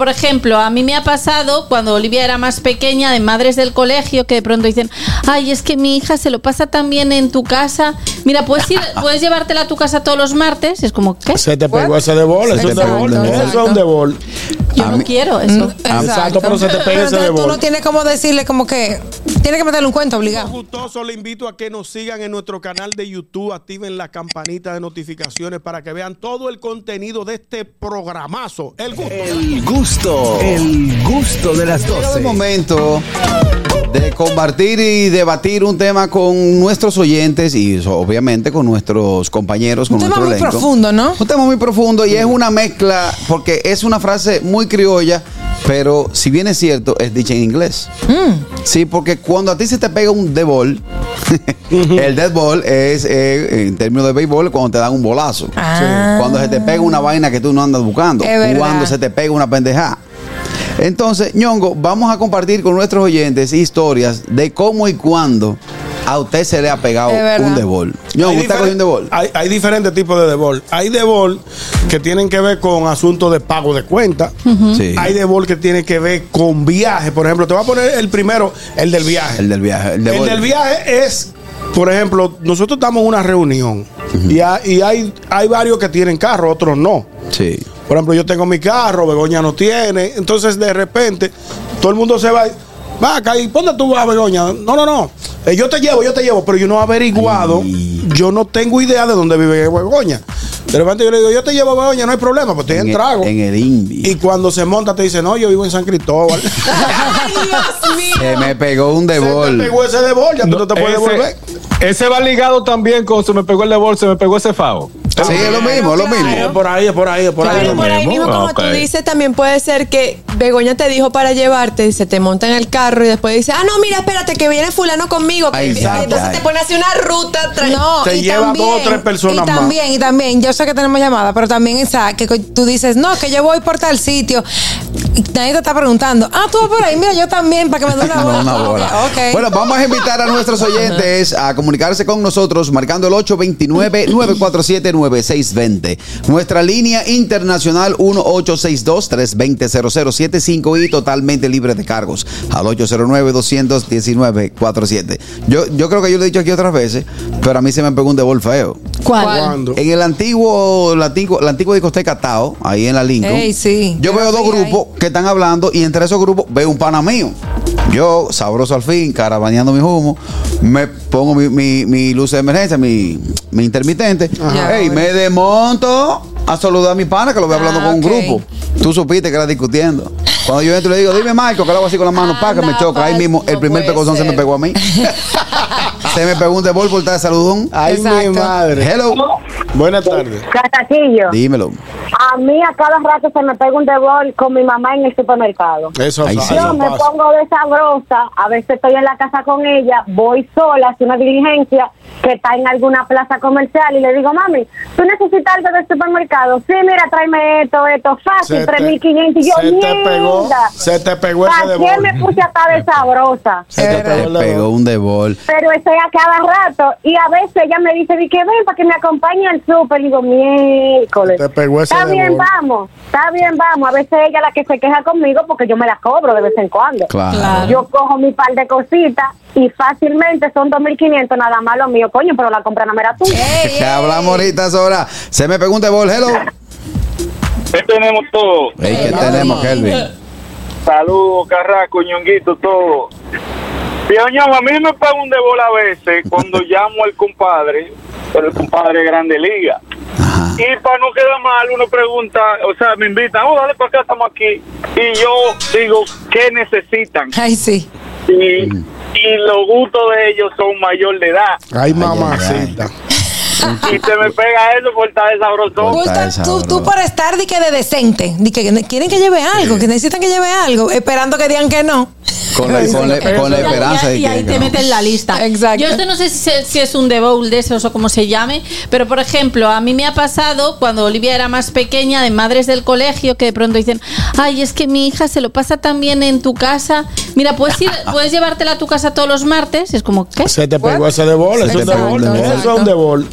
Por ejemplo, a mí me ha pasado cuando Olivia era más pequeña, de madres del colegio, que de pronto dicen, ay, es que mi hija se lo pasa tan bien en tu casa. Mira, puedes ir, puedes llevártela a tu casa todos los martes. Es como, ¿qué? Se te pegó ese de bol, eso es de bol. Eso es un de bol. Yo no quiero eso. Exacto, pero se te pega ese de Entonces tú bol. no tienes como decirle como que tiene que meterle un cuento obligado. Gustoso, le invito a que nos sigan en nuestro canal de YouTube, activen la campanita de notificaciones para que vean todo el contenido de este programazo. El gusto. El gusto, el gusto de las Llegado el 12. momento de compartir y debatir un tema con nuestros oyentes y obviamente con nuestros compañeros, con Un tema nuestro muy elenco. profundo, ¿no? Un tema muy profundo y es una mezcla, porque es una frase muy criolla, pero si bien es cierto, es dicha en inglés. Mm. Sí, porque cuando a ti se te pega un dead ball, el dead ball es, eh, en términos de béisbol, cuando te dan un bolazo. Ah. Cuando se te pega una vaina que tú no andas buscando. Cuando se te pega una pendejada. Entonces, ñongo, vamos a compartir con nuestros oyentes historias de cómo y cuándo a usted se le ha pegado un debol. Hay ¿usted ha cogido un debol? Hay, hay diferentes tipos de debol. Hay debol que tienen que ver con asuntos de pago de cuenta. Sí. Hay debol que tienen que ver con viaje. Por ejemplo, te voy a poner el primero, el del viaje. El del viaje. El, del viaje es, por ejemplo, nosotros estamos en una reunión y, hay, y hay, hay varios que tienen carro, otros no. Sí. Por ejemplo, yo tengo mi carro, Begoña no tiene. Entonces, de repente, todo el mundo se va. Va acá y ¿dónde tú vas, Begoña? No, no, no. Eh, yo te llevo, yo te llevo, pero yo no he averiguado. Ay. Yo no tengo idea de dónde vive Begoña. De repente yo le digo, yo te llevo, Begoña, no hay problema, pues estoy en, En, trago. el, en el Invi. Y cuando se monta, te dice, no, yo vivo en San Cristóbal. Se me pegó un se te debol. pegó ese de bol, ya tú no te puedes ese, devolver. ese va ligado también con se me pegó el de bolsa, se me pegó ese favo. Sí, es lo mismo, es lo Es mismo. por ahí, es por ahí, es por ahí. Pero por ahí mismo. como tú dices, también puede ser que Begoña te dijo para llevarte y se te monta en el carro y después dice, ah, no, mira, espérate, que viene fulano conmigo. Ay, exacto. entonces te pone así una ruta. tra- No, Te y lleva también, dos o tres personas y más. también, y también, yo sé que tenemos llamada, pero también esa que tú dices, no, que yo voy por tal sitio. Y nadie te está preguntando, ah, tú vas por ahí, mira, yo también, para que me dé una No, bola. una bola. Ok, ok. Bueno, vamos a invitar a nuestros oyentes a comunicarse con nosotros marcando el 829-947-9620. Nuestra línea internacional 1862-320-0075 y totalmente libre de cargos al 809-219-47. Yo, yo creo que yo lo he dicho aquí otras veces, pero a mí se me pegó un debol feo. ¿Cuál? ¿Cuándo? En el antiguo, la antigua, la antigua discoteca Tao, ahí en la Lincoln. Ey, sí. Yo veo dos fui ahí. grupos que están hablando y entre esos grupos veo un pana mío. Yo, sabroso al fin, carabaneando mi humo, me pongo mi, mi- mi luz de emergencia, mi, mi intermitente. Ajá. Ey, me desmonto a saludar a mi pana que lo veo hablando Ah, con un grupo. Tú supiste que era discutiendo. Cuando yo entro y le digo, dime Marco, que lo hago así con las manos, pa, que me choca. Ahí mismo, el no primer pecozón se me pegó a mí. se me pegó un debol por estar de saludón. Ay, mi madre. Hello. Buenas tardes. Catacillo. Dímelo. A mí a cada rato se me pega un debol con mi mamá en el supermercado. Eso, sí. Yo me pasa. pongo de sabrosa, a veces estoy en la casa con ella, voy sola, hacer una diligencia que está en alguna plaza comercial y le digo, mami, ¿tú necesitas algo del supermercado? Sí, mira, tráeme esto, esto, fácil, Se te- 3.500. Y yo, se te pegó- se te pegó ese ¿Para debol. qué me puse hasta de sabrosa? Se te pegó un debol. Pero estoy a cada rato y a veces ella me dice, di que ven para que me acompañe al súper. Y digo, miércoles. Te pegó ese Está bien, vamos. Está bien, vamos. A veces ella la que se queja conmigo porque yo me la cobro de vez en cuando. Claro. Yo cojo mi par de cositas y fácilmente son 2.500 nada más lo mío, coño, pero la compra no me la tú. Ey, Que ey. hablamos ahorita sobre. Se me pegó un debol. Hello. ¿Qué tenemos todo? Ey, ¿Qué tenemos, Kelvin? Saludos, Carrasco, Ñonguito, todo. Pioñón, a mí me paga un de bola a veces cuando llamo al compadre, pero el compadre de Grande Liga. Ajá. Y para no quedar mal, uno pregunta, o sea, me invitan, oh, dale para acá, estamos aquí. Y yo digo, ¿qué necesitan? Ay, sí. Y, y los gustos de ellos son mayor de edad. Ay, mamacita. Y se me pega eso por estar de sabrosón. Tú, tú, por estar di que de decente, di que quieren que lleve algo, que necesitan que lleve algo, esperando que digan que no. Con la, con la- con la esperanza y, de y que. ahí que te no. meten la lista. Exacto. Yo esto no sé si, es un de bowl de esos o como se llame, pero por ejemplo, a mí me ha pasado cuando Olivia era más pequeña, de madres del colegio, que de pronto dicen, ay, es que mi hija se lo pasa tan bien en tu casa. Mira, puedes ir, puedes llevártela a tu casa todos los martes. Es como, ¿qué? Se te pegó ese de bol, Se eso es de pegó bol. un debol. Eso es un de bol.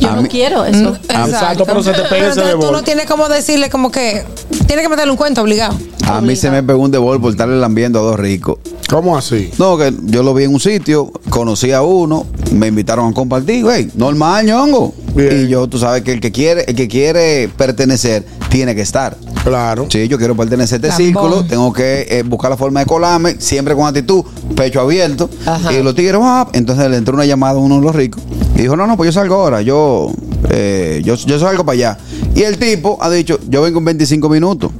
Yo A no mí- quiero eso. Exacto, pero se te pega ese Entonces de tú no tienes como decirle como que tiene que meterle un cuento obligado. A mí se me pegó un devol por estarle lambiendo a dos ricos. ¿Cómo así? No, que yo lo vi en un sitio, conocí a uno, me invitaron a compartir, güey, normal, ñongo. Bien. Y yo, tú sabes que el que quiere, el que quiere pertenecer, tiene que estar. Claro. Sí, yo quiero pertenecer a este Lambón. círculo, tengo que eh, buscar la forma de colarme, siempre con actitud, pecho abierto. Ajá. Y los tigres, ah, entonces le entró una llamada a uno de los ricos. Y dijo, no, no, pues yo salgo ahora, yo, eh, yo, yo salgo para allá. Y el tipo ha dicho, yo vengo en 25 minutos.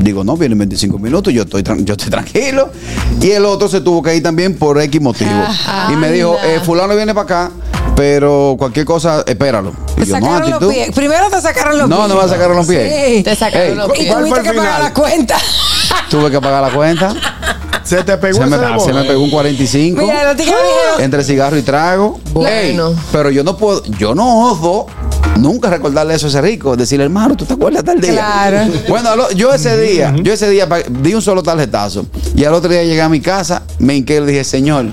Digo, no, vienen 25 minutos, yo estoy, yo estoy tranquilo. Y el otro se tuvo que ir también por X motivo. y me dijo, eh, fulano viene para acá, pero cualquier cosa, espéralo. Y Te yo, no, sacaron los pies. Primero te sacaron los No, pies. no me sacaron los pies. Sí. Te sacaron Ey, los Y pies. ¿Cuál fue tuviste el que pagar la cuenta. Tuve que pagar la cuenta. Se te pegó Se me, se me pegó un 45. Mira, dijeron. entre cigarro y trago. Bueno. Ey, pero yo no puedo, yo no oso nunca recordarle eso a ese rico. Decirle, hermano, ¿tú te acuerdas tal día? Claro. Bueno, yo ese día, yo ese día di un solo tarjetazo. Y al otro día llegué a mi casa, me hinqué y le dije, Señor,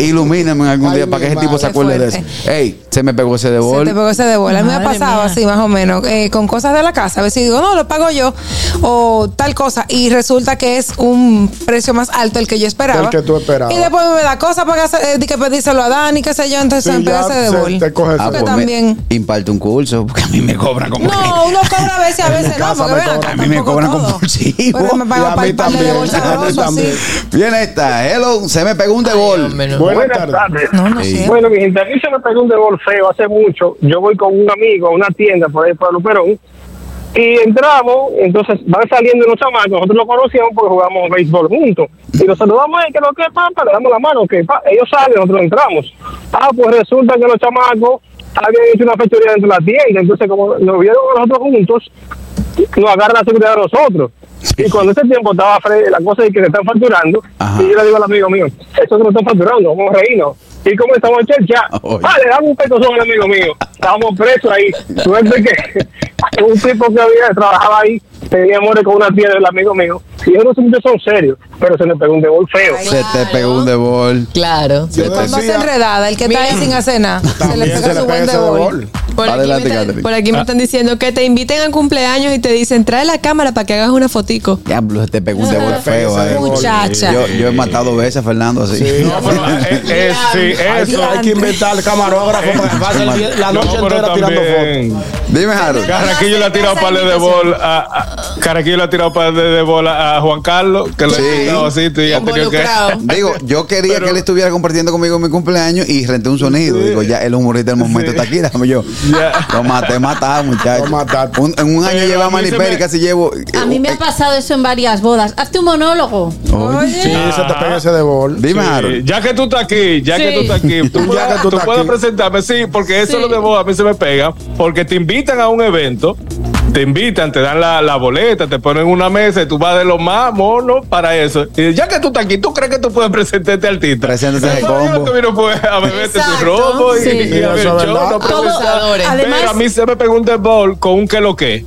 ilumíname en algún Ay, día para que ese tipo se acuerde de eso. Ey, se me pegó ese Se devol. te pegó ese de bola. A mí me ha pasado mía. así, más o menos, eh, con cosas de la casa. A veces digo, no, lo pago yo, o tal cosa. Y resulta que es un precio más alto el que yo esperaba. El que tú esperabas. Y después me da cosa para que, eh, que pedírselo a Dani, qué sé yo. Entonces Sí, me pega ese de se- bol. te coge Ah, pues también. imparte un curso, porque a mí me cobran como No, uno cobra a veces, a veces no, porque me ven acá. A mí me cobran todo. compulsivo. Pero me pagan a para mí el de también, bolsa a mí sabroso, también. así. Viene esta, hello, se me pegó un hombre, no. Buenas, Buenas tardes. tardes. No, no Sí. sé. Bueno, mi gente, a mí se me pegó un devol feo hace mucho. Yo voy con un amigo a una tienda por ahí por Luperón y entramos, entonces van saliendo unos chamacos, nosotros los conocíamos porque jugamos béisbol juntos. Y nos saludamos, "Ey, que lo que papa, le damos la mano, que pa-". ellos salen, nosotros entramos. Ah, pues resulta que los chamacos habían hecho una fechoría dentro de la tienda, entonces como nos vieron nosotros juntos, nos agarra la seguridad de nosotros. Y cuando ese tiempo estaba la cosa de que se están facturando, Ajá. y yo le digo al amigo mío, eso no están facturando, vamos a reírnos. Y como estamos en chercha, Oye. vale, dame un petozón al amigo mío. Estábamos presos ahí. Suerte que un tipo que había trabajaba ahí tenía amores con una tía del amigo mío. Y esos muchachos son serios, pero se le pegó un devol feo. Se te pegó un devol. Claro. Se te- decía- enredada, el que está ahí sin hacer nada, se le pega se le su pega buen ese de bol. devol. Por aquí, Adelante, me están, Catherine. por aquí me están diciendo que te inviten a cumpleaños y te dicen, trae la cámara para que hagas una fotico. Diablo, se te pegó un devol feo. eh. Muchacha. Yo, yo he matado veces a Fernando así. Sí. No, pero, eh, eh, sí, eso. hay que inventar el camarógrafo para que pase la No, noche pero entera tirando fotos. Dime, Harold. Carraquillo le ha tirado para de bol a, a- Carraquillo le ha tirado para de bola a Juan Carlos, que le Sí. ha tirado así, tú ya has tenido que. Digo, yo quería Pero- que él estuviera compartiendo conmigo mi cumpleaños y renté un sonido. Digo, ya el humorista del momento Sí. está aquí, dame yo. Ya. Lo maté, matado, muchacho. Lo mataste. Un- en un año lleva a maniperi, me- casi llevo. A mí me ha pasado eso en varias bodas. Hazte un monólogo. Oye. Sí, se te pega ese devol. Dime, Sí, Harold. ya que tú estás aquí, ya que tú estás aquí, tú Ya puedes, que tú tú estás puedes aquí. presentarme, sí, porque eso Sí. lo de vos a mí se me pega, porque te invitan a un evento, te invitan, te dan la, la boleta, te ponen una mesa y tú vas de lo más mono para eso. Y ya que tú estás aquí, ¿tú crees que tú puedes presentarte al artista? Preséntate combo. Tú vino pues, a beberte tu robo y, Sí. y a ver show, no además- Pero a mí se me pegó un ball con un que lo que.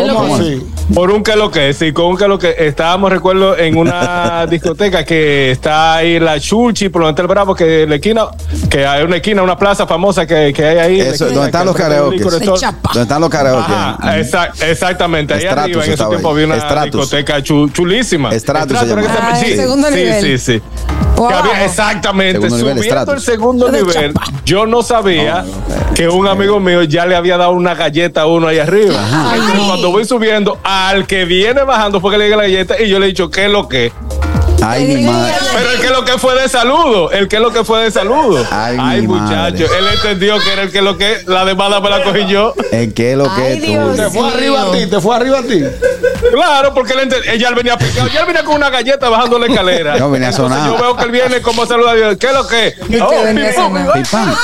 ¿Qué lo ¿Cómo que- así? Por un que lo que, sí, con un que lo que estábamos, recuerdo, en una discoteca que está ahí en la Chuchi, por donde está el Bravo, que la esquina, que hay una esquina, una plaza famosa que, que hay ahí. Eso, esquina, ¿dónde están los karaoke? ¿Dónde están los karaoke? Ajá, exactamente. Ahí Stratus arriba, en ese tiempo había una Stratus. discoteca chu- chulísima. Stratus se llama. Ah, sí, sí, sí. Que había- exactamente, Segundo subiendo el segundo nivel, yo no sabía que un amigo mío ya le había dado una galleta a uno ahí arriba. Entonces, cuando voy subiendo, al que viene bajando fue que le di la galleta y yo le he dicho, ¿qué es lo que? Ay, mi madre. Pero el que lo que fue de saludo, el que lo que fue de saludo. Ay, Ay, muchacho, madre. él entendió que era el que lo que, la demanda me la cogí yo. ¿En qué lo que Ay, tú? Dios. Te fue arriba a ti, te fue arriba a ti. Claro, porque él ella venía picado, ya él venía con una galleta bajando la escalera. No, venía sonado. Yo veo que él viene como a saludar, y yo, ¿qué es lo que? que Oh, pum, sonado. ay, pam.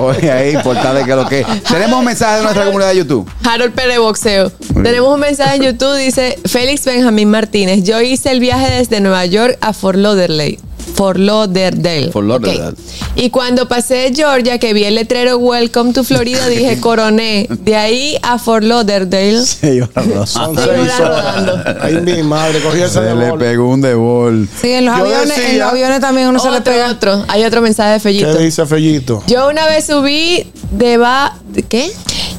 Oye, ahí, portada que lo que. Tenemos un mensaje de nuestra comunidad de YouTube. Harold Pérez Boxeo. Tenemos un mensaje en YouTube, dice Félix Benjamín Martínez. Yo hice el viaje desde Nueva York a Fort Lauderdale. Fort Lauderdale. Fort Lauderdale. Ok. Y cuando pasé Georgia, que vi el letrero Welcome to Florida, dije coroné. De ahí a Fort Lauderdale. Sí. Son Seis horas. Ay, mi madre, cogí ese Se le pegó un devol. Sí, en los, Yo aviones, en decía- los aviones también uno se le pega. otro. Hay otro mensaje de ¿Qué Fellito. dice Fellito? Yo una vez subí de va... ¿de ¿Qué?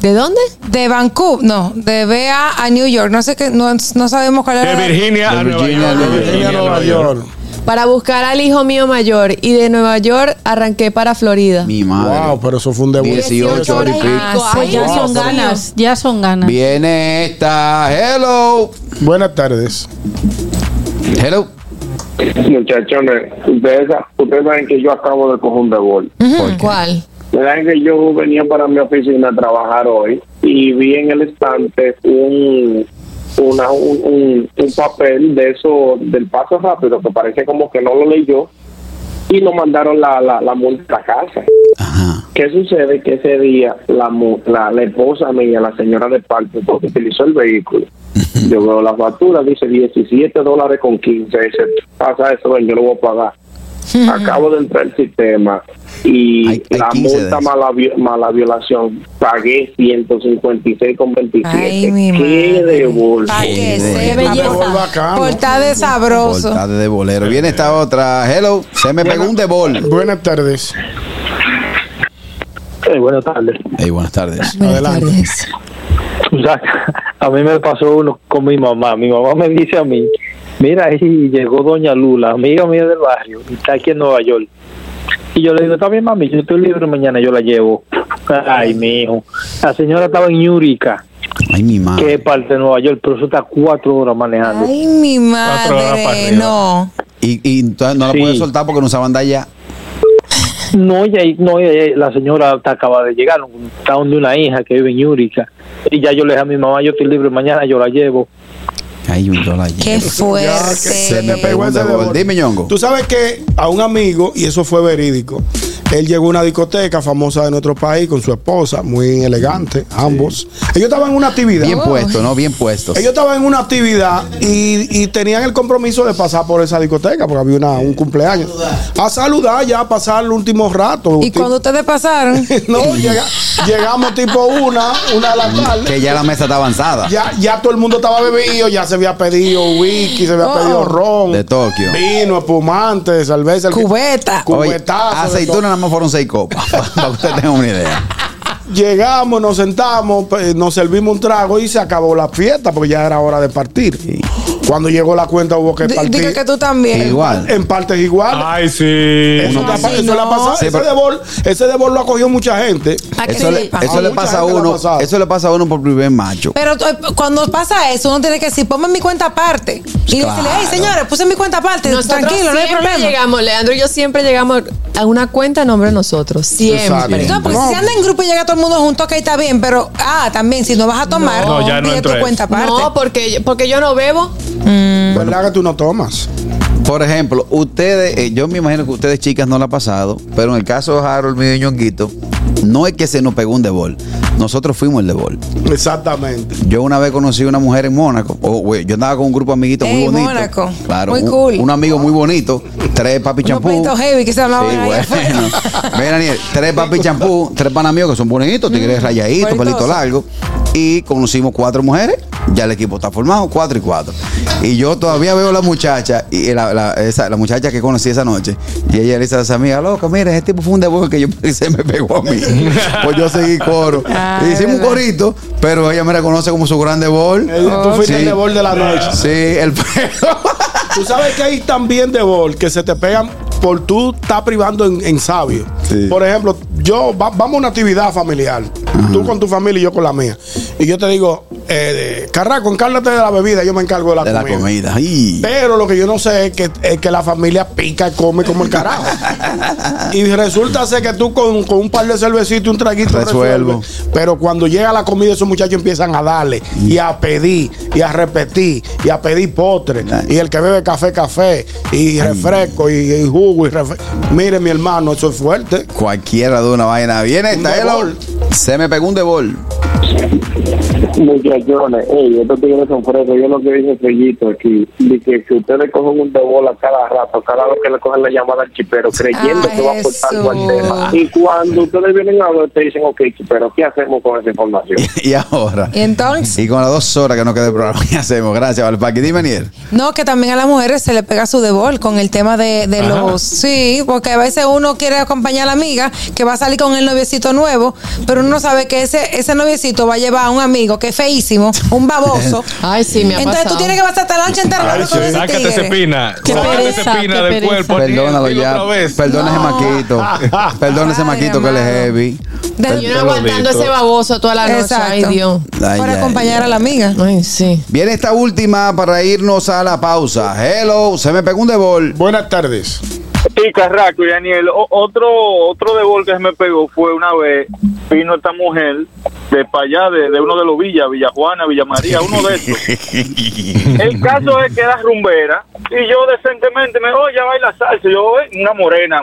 ¿De dónde? De Vancouver, no, de BA a New York. No sé qué, no, no sabemos cuál De era. Virginia De a Nueva Virginia a York. Nueva de York. Virginia a Nueva York. Para buscar al hijo mío mayor. Y de Nueva York arranqué para Florida. Mi madre. Wow, pero eso fue un debut. 18 horas y pico. Ah, Pues ya Ay, son ganas, ya son ganas. Viene esta. Hello. Buenas tardes. Hello. Muchachones, ustedes, ustedes saben que yo acabo de coger un debol. Ujú, ¿Cuál? Saben que yo venía para mi oficina a trabajar hoy y vi en el estante un una, un, un, un papel de eso del paso rápido que parece como que no lo leyó y nos mandaron la, la, la multa a casa. Ajá. ¿Qué sucede? Que ese día la, mu- la, la esposa mía, la señora de parte, porque utilizó el vehículo, yo veo la factura, dice 17 dólares con 15. Dice, pasa eso, ven, yo lo voy a pagar. Acabo de entrar al sistema y Hay- hay la 15 de multa eso. más la, vi- más la violación pagué 156 con 27. Ay, mi ¿Qué de bolsa? Qué belleza. de sabroso. De bolero. Viene esta otra. Hello. Se me pegó un de bol. Buenas tardes. Eh, buenas tardes. Hey, buenas tardes. Buenas Adelante. tardes. O sea, a mí me pasó uno con mi mamá. Mi mamá me dice a mí, mira, ahí llegó doña Lula, amiga mía del barrio, y está aquí en Nueva York. Y yo le digo, está bien, mami, yo estoy libre mañana, yo la llevo. Ay, mi hijo. La señora estaba en Yurica, Ay, mi que es madre. parte de Nueva York, pero eso está cuatro horas manejando. Ay, mi Cuatro horas para madre. No. Y, y entonces no la Sí. puede soltar porque no sabe andar ya. No, ella, no, ella- la señora está acaba de llegar, está donde una hija que vive en Yurica. Y ya yo le dije a mi mamá, yo estoy libre mañana, yo la llevo. Ay, un dólar. Qué fuerte. Ya, que se me pegó ese. Dime, Ñongo. Tú sabes que a un amigo, y eso fue verídico, él llegó a una discoteca famosa de nuestro país con su esposa, muy elegante, ambos. Ellos estaban en una actividad. Bien puesto, ¿no? Bien puesto. Ellos estaban en una actividad y, y tenían el compromiso de pasar por esa discoteca porque había una, un cumpleaños. A saludar ya, a pasar el último rato. Y cuando ustedes pasaron, no, llega- llegamos tipo una, una de la tarde. Que ya la mesa está avanzada. Ya, ya todo el mundo estaba bebido, ya se había pedido whisky, se había Oh. pedido ron. De Tokio. Vino, espumante, cerveza. cubeta. De aceitunas nada fueron seis copas. para que usted tenga una idea. Llegamos, nos sentamos, nos servimos un trago y se acabó la fiesta porque ya era hora de partir. Cuando llegó la cuenta hubo que partir. Diga que tú también. Igual. En partes iguales. Ay, sí. Eso, No, así eso le ha no. pasado. Sí, ese, pero- debol, ese debol lo ha cogido mucha gente. ¿A que Eso, le, eso pasa a gente le ha uno. Eso le pasa a uno por primer macho. Pero eh, cuando pasa eso, uno tiene que decir, ponme mi cuenta aparte. Y Claro. decirle, hey, señores, puse mi cuenta aparte. Nosotros Tranquilo, no hay siempre problema. llegamos, Leandro y yo siempre llegamos a una cuenta a nombre de nosotros. Siempre. No, porque No. si se anda en grupo y llega todo el mundo junto, ok, está bien. Pero, ah, también, si no vas a tomar, No, ya no tu cuenta aparte. No, porque, porque yo no bebo. ¿Verdad que tú no tomas? Por ejemplo, ustedes, eh, yo me imagino que ustedes chicas no la ha pasado, pero en el caso de Harold, y Ñonguito, no es que se nos pegó un debol. Nosotros fuimos el debol. Exactamente. Yo una vez conocí a una mujer en Mónaco. o, güey, yo andaba con un grupo de amiguitos muy bonito. Mónaco. Claro, Muy un, cool. un amigo muy bonito, tres papi champú. pleitos heavy que se hablaban Sí, bueno. Ven, Daniel, tres papi champú, tres panas míos que son bonitos, tigres rayaditos, pelito largo. Y conocimos cuatro mujeres. Ya el equipo está formado, cuatro y cuatro. Y yo todavía veo a la muchacha, y la, la- esa, la muchacha que conocí esa noche. Y ella le dice a esa amiga, loca, mira, ese tipo fue un debol que yo se me pegó a mí. pues yo seguí coro. Ah, y hicimos un corito, pero ella me reconoce como su gran debol. Eh, Tú fuiste Sí. el debol de la noche. Sí, el Tú sabes que hay también debol que se te pegan por tú estar privando en, en sabio. Sí. Por ejemplo, yo va- vamos a una actividad familiar. Tú con tu familia y yo con la mía. Y yo te digo, eh, Carraco, encárgate de la bebida, yo me encargo de la de la comida. comida. Ay. Pero lo que yo no sé es que, es que la familia pica y come como el carajo. y resulta ser que tú con, con un par de cervecitos y un traguito Resuelvo. resuelves. Pero cuando llega la comida, esos muchachos empiezan a darle y a pedir y a repetir y a pedir postre. Nice. Y el que bebe café, café y refresco y, y jugo y. Mire, mi hermano, eso es fuerte. Cualquiera de una vaina. Viene debol. Se me pegó un debol. Muchachones, ey, estos tigres son frescos. Yo lo que dije Fellito aquí, de que, que ustedes cogen un de bola cada rato, cada vez que le cogen la llamada al chipero, creyendo Ah, que va a aportar algo al tema. Y cuando ustedes vienen a ver, te dicen, ok, chipero, ¿qué hacemos con esa información? y ahora. Y entonces, Y con las dos horas que nos queda el programa, ¿qué hacemos? Gracias, Valpaqui. Dime, Niel. no, que también a las mujeres se le pega su debol con el tema de, de los. Sí, porque a veces uno quiere acompañar a la amiga que va a salir con el noviecito nuevo, pero uno sabe que ese, ese noviecito va a llevar a un amigo que es feísimo, un baboso. Ay, sí, me ha Entonces tú tienes que pasarte la noche entera hablando con ese Sácate ese tigre. Sácate ese pereza, pina qué del pereza. cuerpo. Perdónalo ya. Perdona ese No. maquito. Perdona ese Ay, maquito que él es heavy. De- Y uno aguantando ese baboso toda la noche. Exacto. Ay, Dios. Ay, Para ay, acompañar a la amiga. Ay, sí. Viene esta última para irnos a la pausa. Hello, se me pegó un debol. Buenas tardes. Sí, Carraco y Daniel. O- otro otro de gol que se me pegó fue una vez, vino esta mujer de para allá, de, de uno de los villas, Villa Juana, Villa María, uno de estos. El caso es que era rumbera y yo decentemente me oye, baila salsa. Yo, una morena,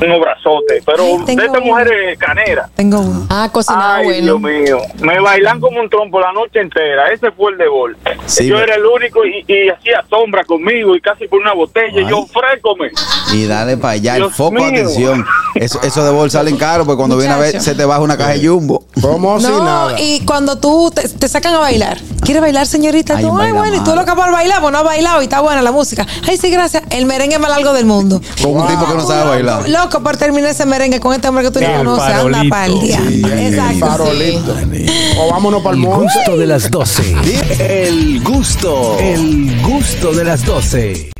unos brazotes, pero Ay, tengo de esta uno. mujer es canera. Tengo uno. Ah, cocinaba Ay, bueno. Dios mío. Me bailan como un trompo la noche entera. Ese fue el de gol. Sí, yo me- era el único y, y hacía sombra conmigo y casi por una botella. Y yo, frécome. Y dale para allá, el foco de mío. atención. Eso, eso de bol salen caro, porque cuando viene a ver, Muchacho. se te baja una caja de jumbo. Como si No, nada. y cuando tú te, te sacan a bailar, ¿quieres bailar, señorita? Ay, Tú, ay, baila bueno, y tú mal. lo que por bailar, pues no has bailado y está buena la música. Ay, sí, gracias. El merengue más largo del mundo. Con un tipo que no sabe bailar. Loco por terminar ese merengue con este hombre que tú Sí, no el conoces. Anda farolito. pa'l día. Exacto. Farolito. O vámonos para el El monte. gusto de las 12. El gusto, el gusto de las 12.